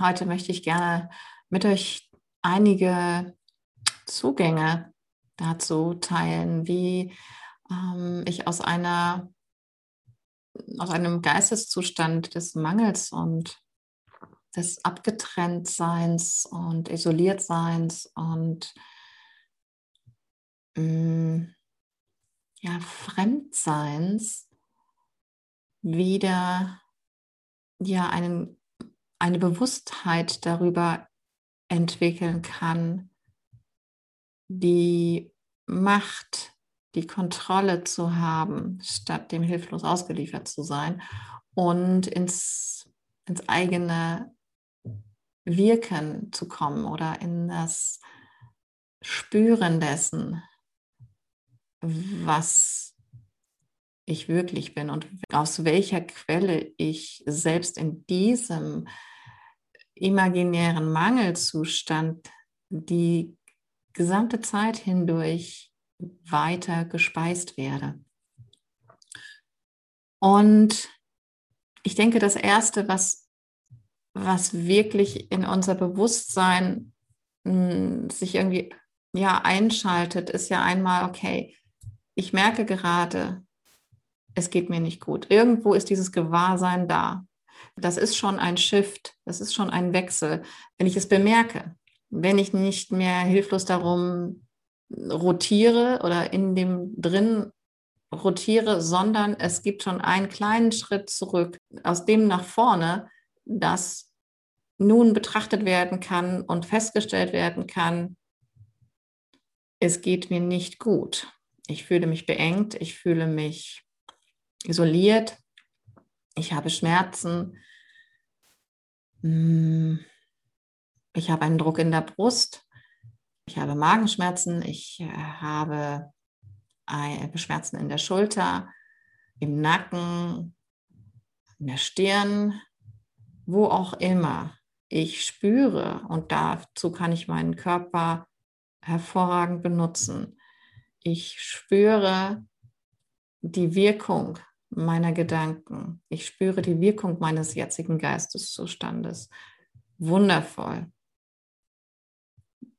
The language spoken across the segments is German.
heute möchte ich gerne mit euch einige Zugänge dazu teilen, wie ähm, ich aus einer aus einem Geisteszustand des Mangels und des Abgetrenntseins und Isoliertseins und mh, mm, ja, Fremdseins wieder ja einen, eine Bewusstheit darüber entwickeln kann, die Macht, die Kontrolle zu haben, statt dem hilflos ausgeliefert zu sein und ins, ins eigene Wirken zu kommen oder in das Spüren dessen, was ich wirklich bin und aus welcher Quelle ich selbst in diesem imaginären Mangelzustand die gesamte Zeit hindurch weiter gespeist werde. Und ich denke, das Erste, was, was wirklich in unser Bewusstsein mh, hm, sich irgendwie ja, einschaltet, ist ja einmal, okay, ich merke gerade, es geht mir nicht gut. Irgendwo ist dieses Gewahrsein da. Das ist schon ein Shift, das ist schon ein Wechsel, wenn ich es bemerke. Wenn ich nicht mehr hilflos darum rotiere oder in dem drin rotiere, sondern es gibt schon einen kleinen Schritt zurück, aus dem nach vorne, das nun betrachtet werden kann und festgestellt werden kann, es geht mir nicht gut. Ich fühle mich beengt, ich fühle mich isoliert, ich habe Schmerzen, hm, ich habe einen Druck in der Brust, ich habe Magenschmerzen, ich äh, habe Schmerzen in der Schulter, im Nacken, in der Stirn, wo auch immer. Ich spüre und dazu kann ich meinen Körper hervorragend benutzen. Ich spüre die Wirkung meiner Gedanken. Ich spüre die Wirkung meines jetzigen Geisteszustandes. Wundervoll.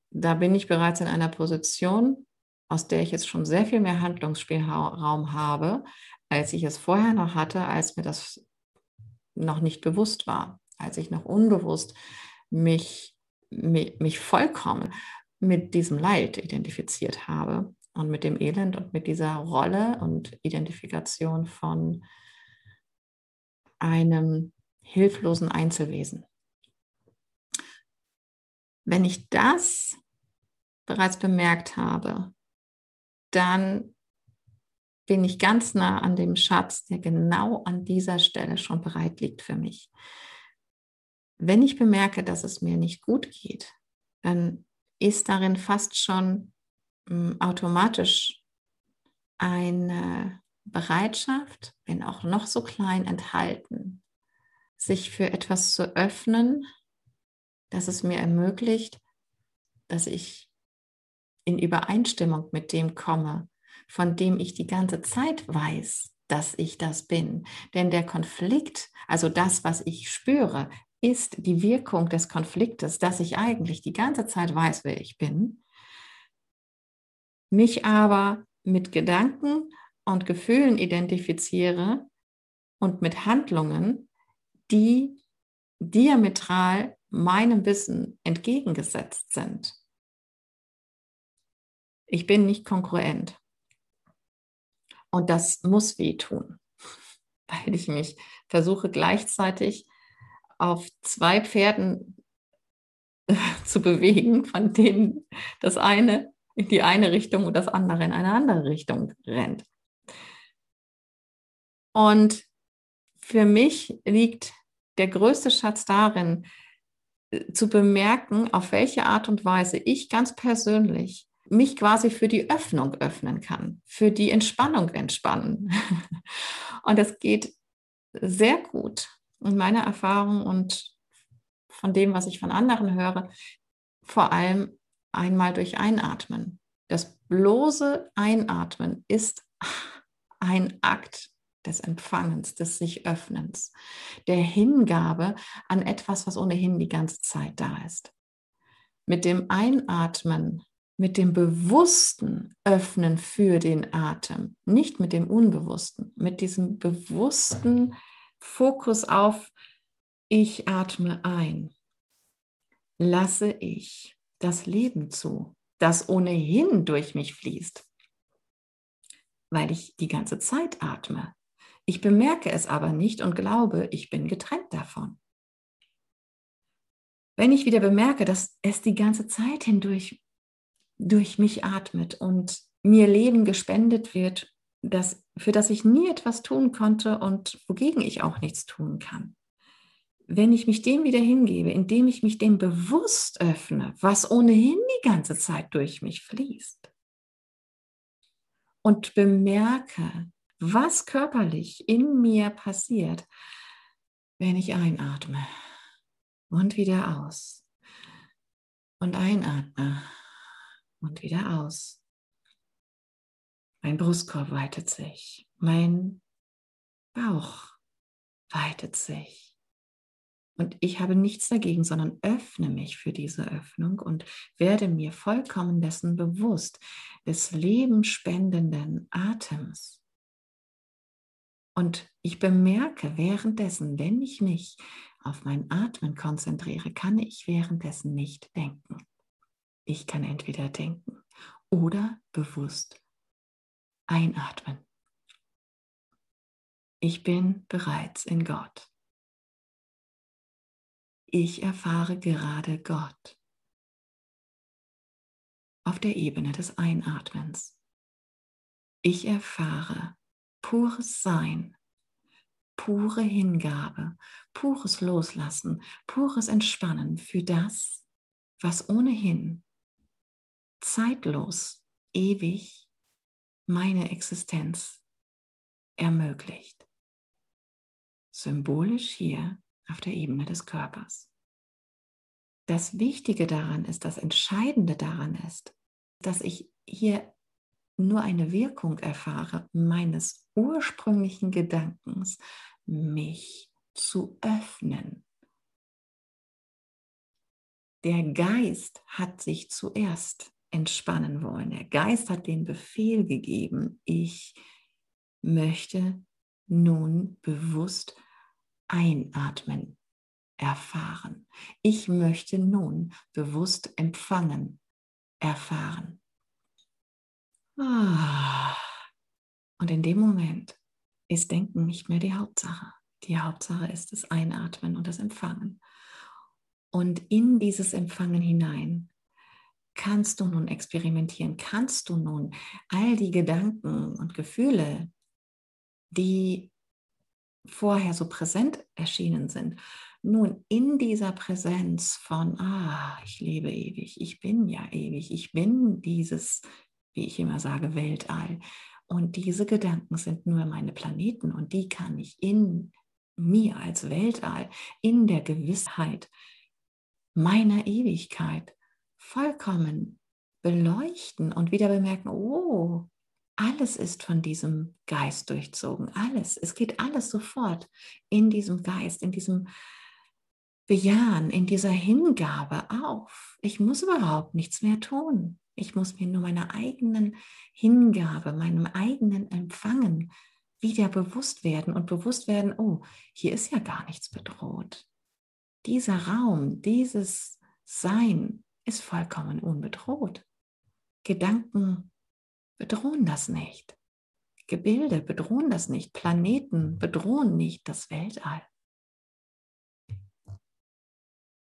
Da bin ich bereits in einer Position, aus der ich jetzt schon sehr viel mehr Handlungsspielraum habe, als ich es vorher noch hatte, als mir das noch nicht bewusst war, als ich noch unbewusst mich, mich, mich vollkommen mit diesem Leid identifiziert habe und mit dem Elend und mit dieser Rolle und Identifikation von einem hilflosen Einzelwesen. Wenn ich das bereits bemerkt habe, dann bin ich ganz nah an dem Schatz, der genau an dieser Stelle schon bereit liegt für mich. Wenn ich bemerke, dass es mir nicht gut geht, dann ist darin fast schon automatisch eine Bereitschaft, wenn auch noch so klein enthalten, sich für etwas zu öffnen, das es mir ermöglicht, dass ich in Übereinstimmung mit dem komme, von dem ich die ganze Zeit weiß, dass ich das bin. Denn der Konflikt, also das, was ich spüre, ist die Wirkung des Konfliktes, dass ich eigentlich die ganze Zeit weiß, wer ich bin, mich aber mit Gedanken und Gefühlen identifiziere und mit Handlungen, die diametral meinem Wissen entgegengesetzt sind. Ich bin nicht konkurrent. Und das muss wehtun, weil ich mich versuche gleichzeitig auf zwei Pferden zu bewegen, von denen das eine in die eine Richtung und das andere in eine andere Richtung rennt. Und für mich liegt der größte Schatz darin, äh, zu bemerken, auf welche Art und Weise ich ganz persönlich mich quasi für die Öffnung öffnen kann, für die Entspannung entspannen. Und das geht sehr gut in meiner Erfahrung und von dem, was ich von anderen höre, vor allem einmal durch Einatmen. Das bloße Einatmen ist ein Akt des Empfangens, des sich Öffnens, der Hingabe an etwas, was ohnehin die ganze Zeit da ist. Mit dem Einatmen, mit dem bewussten Öffnen für den Atem, nicht mit dem Unbewussten, mit diesem bewussten Fokus auf, ich atme ein, lasse ich das Leben zu, das ohnehin durch mich fließt, weil ich die ganze Zeit atme. Ich bemerke es aber nicht und glaube, ich bin getrennt davon. Wenn ich wieder bemerke, dass es die ganze Zeit hindurch durch mich atmet und mir Leben gespendet wird, das, für das ich nie etwas tun konnte und wogegen ich auch nichts tun kann. Wenn ich mich dem wieder hingebe, indem ich mich dem bewusst öffne, was ohnehin die ganze Zeit durch mich fließt, und bemerke, was körperlich in mir passiert, wenn ich einatme und wieder aus und einatme und wieder aus. Mein Brustkorb weitet sich, mein Bauch weitet sich. Und ich habe nichts dagegen, sondern öffne mich für diese Öffnung und werde mir vollkommen dessen bewusst, des lebenspendenden Atems. Und ich bemerke währenddessen, wenn ich mich auf mein Atmen konzentriere, kann ich währenddessen nicht denken. Ich kann entweder denken oder bewusst einatmen. Ich bin bereits in Gott. Ich erfahre gerade Gott auf der Ebene des Einatmens. Ich erfahre pures Sein, pure Hingabe, pures Loslassen, pures Entspannen für das, was ohnehin zeitlos, ewig meine Existenz ermöglicht. Symbolisch hier auf der Ebene des Körpers. Das Wichtige daran ist, das Entscheidende daran ist, dass ich hier nur eine Wirkung erfahre meines ursprünglichen Gedankens, mich zu öffnen. Der Geist hat sich zuerst entspannen wollen. Der Geist hat den Befehl gegeben, ich möchte nun bewusst einatmen, erfahren. Ich möchte nun bewusst empfangen, erfahren. Ah. Und in dem Moment ist Denken nicht mehr die Hauptsache. Die Hauptsache ist das Einatmen und das Empfangen. Und in dieses Empfangen hinein kannst du nun experimentieren, kannst du nun all die Gedanken und Gefühle, die vorher so präsent erschienen sind, nun in dieser Präsenz von, ah, ich lebe ewig, ich bin ja ewig, ich bin dieses wie ich immer sage, Weltall. Und diese Gedanken sind nur meine Planeten und die kann ich in mir als Weltall, in der Gewissheit meiner Ewigkeit vollkommen beleuchten und wieder bemerken, oh, alles ist von diesem Geist durchzogen. Alles. Es geht alles sofort in diesem Geist, in diesem Bejahen, in dieser Hingabe auf. Ich muss überhaupt nichts mehr tun. Ich muss mir nur meiner eigenen Hingabe, meinem eigenen Empfangen wieder bewusst werden und bewusst werden, oh, hier ist ja gar nichts bedroht. Dieser Raum, dieses Sein ist vollkommen unbedroht. Gedanken bedrohen das nicht. Gebilde bedrohen das nicht. Planeten bedrohen nicht das Weltall.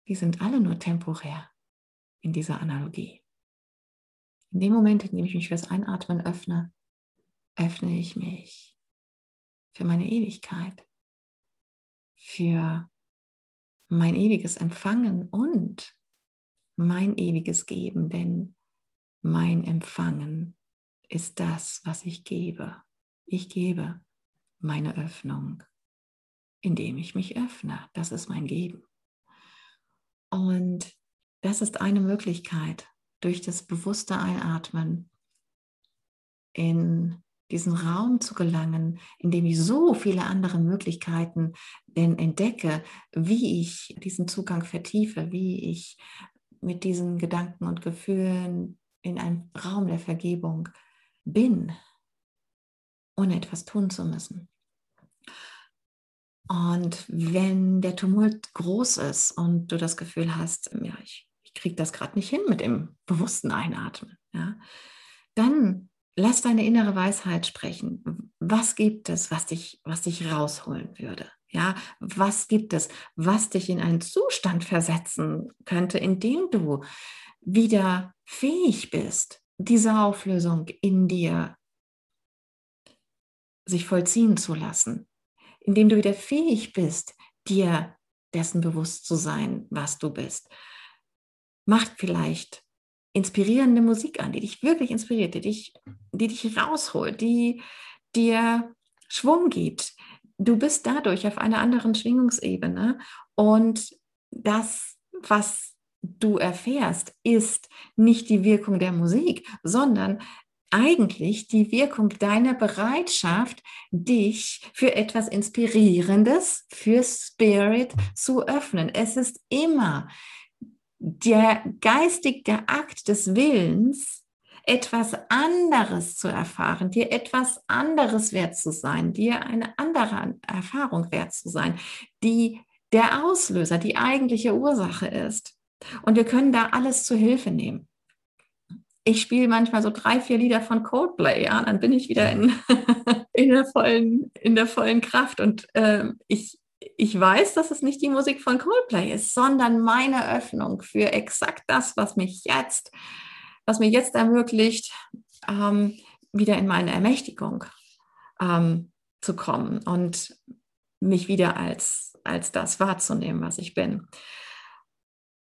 Die sind alle nur temporär in dieser Analogie. In dem Moment, in dem ich mich fürs Einatmen öffne, öffne ich mich für meine Ewigkeit, für mein ewiges Empfangen und mein ewiges Geben, denn mein Empfangen ist das, was ich gebe. Ich gebe meine Öffnung, indem ich mich öffne. Das ist mein Geben. Und das ist eine Möglichkeit, durch das bewusste Einatmen in diesen Raum zu gelangen, in dem ich so viele andere Möglichkeiten denn entdecke, wie ich diesen Zugang vertiefe, wie ich mit diesen Gedanken und Gefühlen in einem Raum der Vergebung bin, ohne etwas tun zu müssen. Und wenn der Tumult groß ist und du das Gefühl hast, ja, ich, ich kriege das gerade nicht hin mit dem bewussten Einatmen, ja, dann lass deine innere Weisheit sprechen. Was gibt es, was dich, was dich rausholen würde? Ja, was gibt es, was dich in einen Zustand versetzen könnte, in dem du wieder fähig bist, diese Auflösung in dir sich vollziehen zu lassen, indem du wieder fähig bist, dir dessen bewusst zu sein, was du bist. Macht vielleicht inspirierende Musik an, die dich wirklich inspiriert, die dich, die dich rausholt, die dir Schwung gibt. Du bist dadurch auf einer anderen Schwingungsebene und das, was du erfährst, ist nicht die Wirkung der Musik, sondern eigentlich die Wirkung deiner Bereitschaft, dich für etwas Inspirierendes, für Spirit zu öffnen. Es ist immer der geistige Akt des Willens, etwas anderes zu erfahren, dir etwas anderes wert zu sein, dir eine andere Erfahrung wert zu sein, die der Auslöser, die eigentliche Ursache ist. Und wir können da alles zu Hilfe nehmen ich spiele manchmal so drei, vier Lieder von Coldplay, ja, dann bin ich wieder in, in, der, vollen, in der vollen Kraft. Und äh, ich, ich weiß, dass es nicht die Musik von Coldplay ist, sondern meine Öffnung für exakt das, was mich jetzt, was mir jetzt ermöglicht, ähm, wieder in meine Ermächtigung ähm, zu kommen und mich wieder als, als das wahrzunehmen, was ich bin.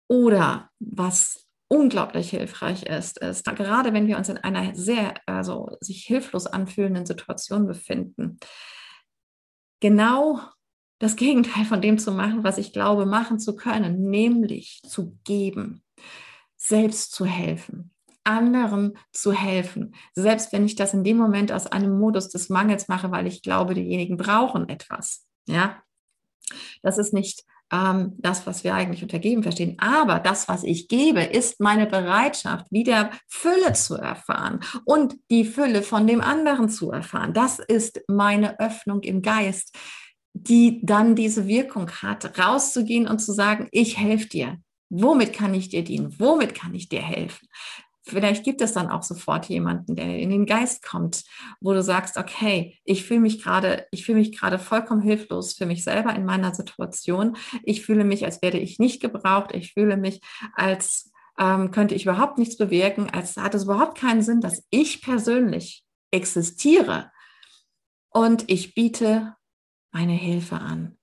Oder was unglaublich hilfreich ist, ist, gerade wenn wir uns in einer sehr, also sich hilflos anfühlenden Situation befinden, genau das Gegenteil von dem zu machen, was ich glaube, machen zu können, nämlich zu geben, selbst zu helfen, anderen zu helfen, selbst wenn ich das in dem Moment aus einem Modus des Mangels mache, weil ich glaube, diejenigen brauchen etwas. Ja, das ist nicht ähm, das, was wir eigentlich unter geben verstehen. Aber das, was ich gebe, ist meine Bereitschaft, wieder Fülle zu erfahren und die Fülle von dem anderen zu erfahren. Das ist meine Öffnung im Geist, die dann diese Wirkung hat, rauszugehen und zu sagen, ich helfe dir. Womit kann ich dir dienen? Womit kann ich dir helfen? Vielleicht gibt es dann auch sofort jemanden, der in den Geist kommt, wo du sagst, okay, ich fühle mich gerade, ich fühle mich gerade vollkommen hilflos für mich selber in meiner Situation. Ich fühle mich, als werde ich nicht gebraucht. Ich fühle mich, als ähm, könnte ich überhaupt nichts bewirken, als hat es überhaupt keinen Sinn, dass ich persönlich existiere. Und ich biete meine Hilfe an.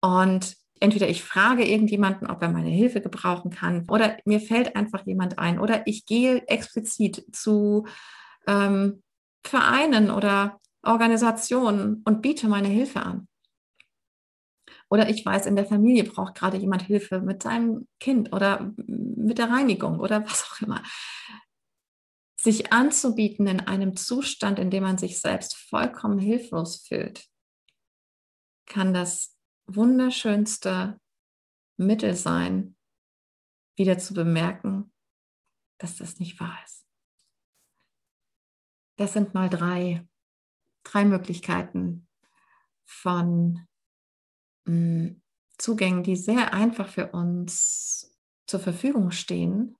Und entweder ich frage irgendjemanden, ob er meine Hilfe gebrauchen kann, oder mir fällt einfach jemand ein, oder ich gehe explizit zu ähm, Vereinen oder Organisationen und biete meine Hilfe an. Oder ich weiß, in der Familie braucht gerade jemand Hilfe mit seinem Kind oder mit der Reinigung oder was auch immer. Sich anzubieten in einem Zustand, in dem man sich selbst vollkommen hilflos fühlt, kann das wunderschönste Mittel sein, wieder zu bemerken, dass das nicht wahr ist. Das sind mal drei, drei Möglichkeiten von mh, mm, Zugängen, die sehr einfach für uns zur Verfügung stehen.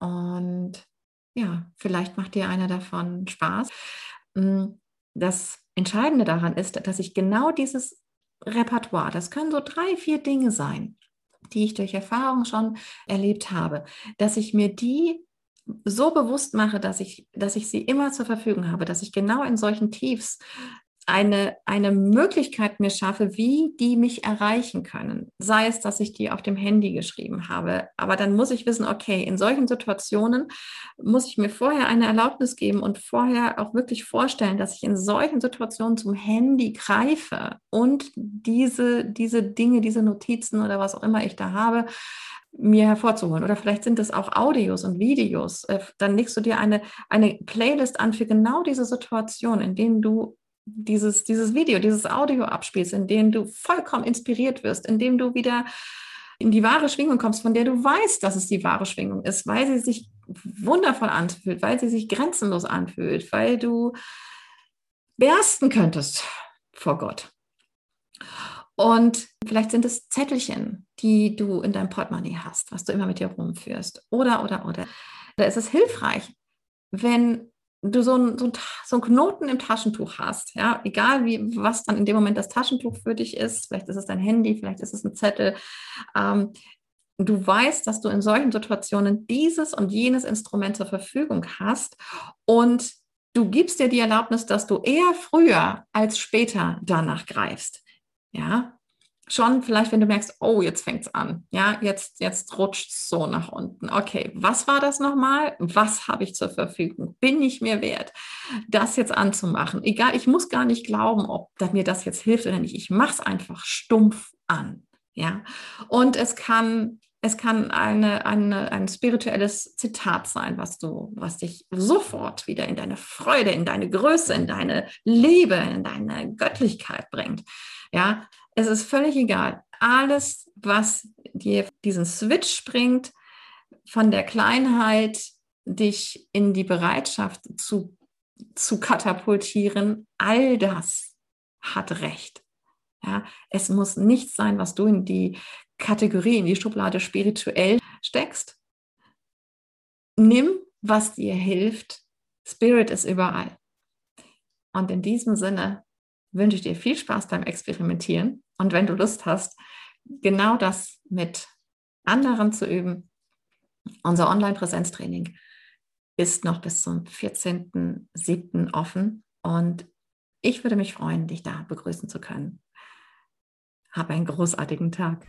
Und ja, vielleicht macht dir einer davon Spaß. Mm, das Entscheidende daran ist, dass ich genau dieses Repertoire. Das können so drei, vier Dinge sein, die ich durch Erfahrung schon erlebt habe, dass ich mir die so bewusst mache, dass ich, dass ich sie immer zur Verfügung habe, dass ich genau in solchen Tiefs eine, eine Möglichkeit mir schaffe, wie die mich erreichen können. Sei es, dass ich die auf dem Handy geschrieben habe. Aber dann muss ich wissen, okay, in solchen Situationen muss ich mir vorher eine Erlaubnis geben und vorher auch wirklich vorstellen, dass ich in solchen Situationen zum Handy greife und diese, diese Dinge, diese Notizen oder was auch immer ich da habe, mir hervorzuholen. Oder vielleicht sind es auch Audios und Videos. Äh, dann legst du dir eine, eine Playlist an für genau diese Situation, in denen du dieses, dieses Video, dieses Audio abspielst, in dem du vollkommen inspiriert wirst, in dem du wieder in die wahre Schwingung kommst, von der du weißt, dass es die wahre Schwingung ist, weil sie sich wundervoll anfühlt, weil sie sich grenzenlos anfühlt, weil du bersten könntest vor Gott. Und vielleicht sind es Zettelchen, die du in deinem Portemonnaie hast, was du immer mit dir rumführst. Oder, oder, oder. Da ist es hilfreich, wenn du so einen so so ein Knoten im Taschentuch hast, ja, egal wie, was dann in dem Moment das Taschentuch für dich ist, vielleicht ist es dein Handy, vielleicht ist es ein Zettel, ähm, du weißt, dass du in solchen Situationen dieses und jenes Instrument zur Verfügung hast und du gibst dir die Erlaubnis, dass du eher früher als später danach greifst. Ja, schon vielleicht, wenn du merkst, oh, jetzt fängt es an. Ja, jetzt, jetzt rutscht es so nach unten. Okay, was war das nochmal? Was habe ich zur Verfügung? Bin ich mir wert, das jetzt anzumachen? Egal, ich muss gar nicht glauben, ob mir das jetzt hilft oder nicht. Ich mache es einfach stumpf an. Ja, und es kann es kann eine, eine, ein spirituelles Zitat sein, was du, was dich sofort wieder in deine Freude, in deine Größe, in deine Liebe, in deine Göttlichkeit bringt. Ja, es ist völlig egal. Alles, was dir diesen Switch bringt, von der Kleinheit dich in die Bereitschaft zu, zu katapultieren, all das hat Recht. Ja, es muss nichts sein, was du in die Kategorie, in die Schublade spirituell steckst. Nimm, was dir hilft. Spirit ist überall. Und in diesem Sinne wünsche ich dir viel Spaß beim Experimentieren. Und wenn du Lust hast, genau das mit anderen zu üben, unser Online-Präsenztraining ist noch bis zum 14.07. offen. Und ich würde mich freuen, dich da begrüßen zu können. Hab einen großartigen Tag.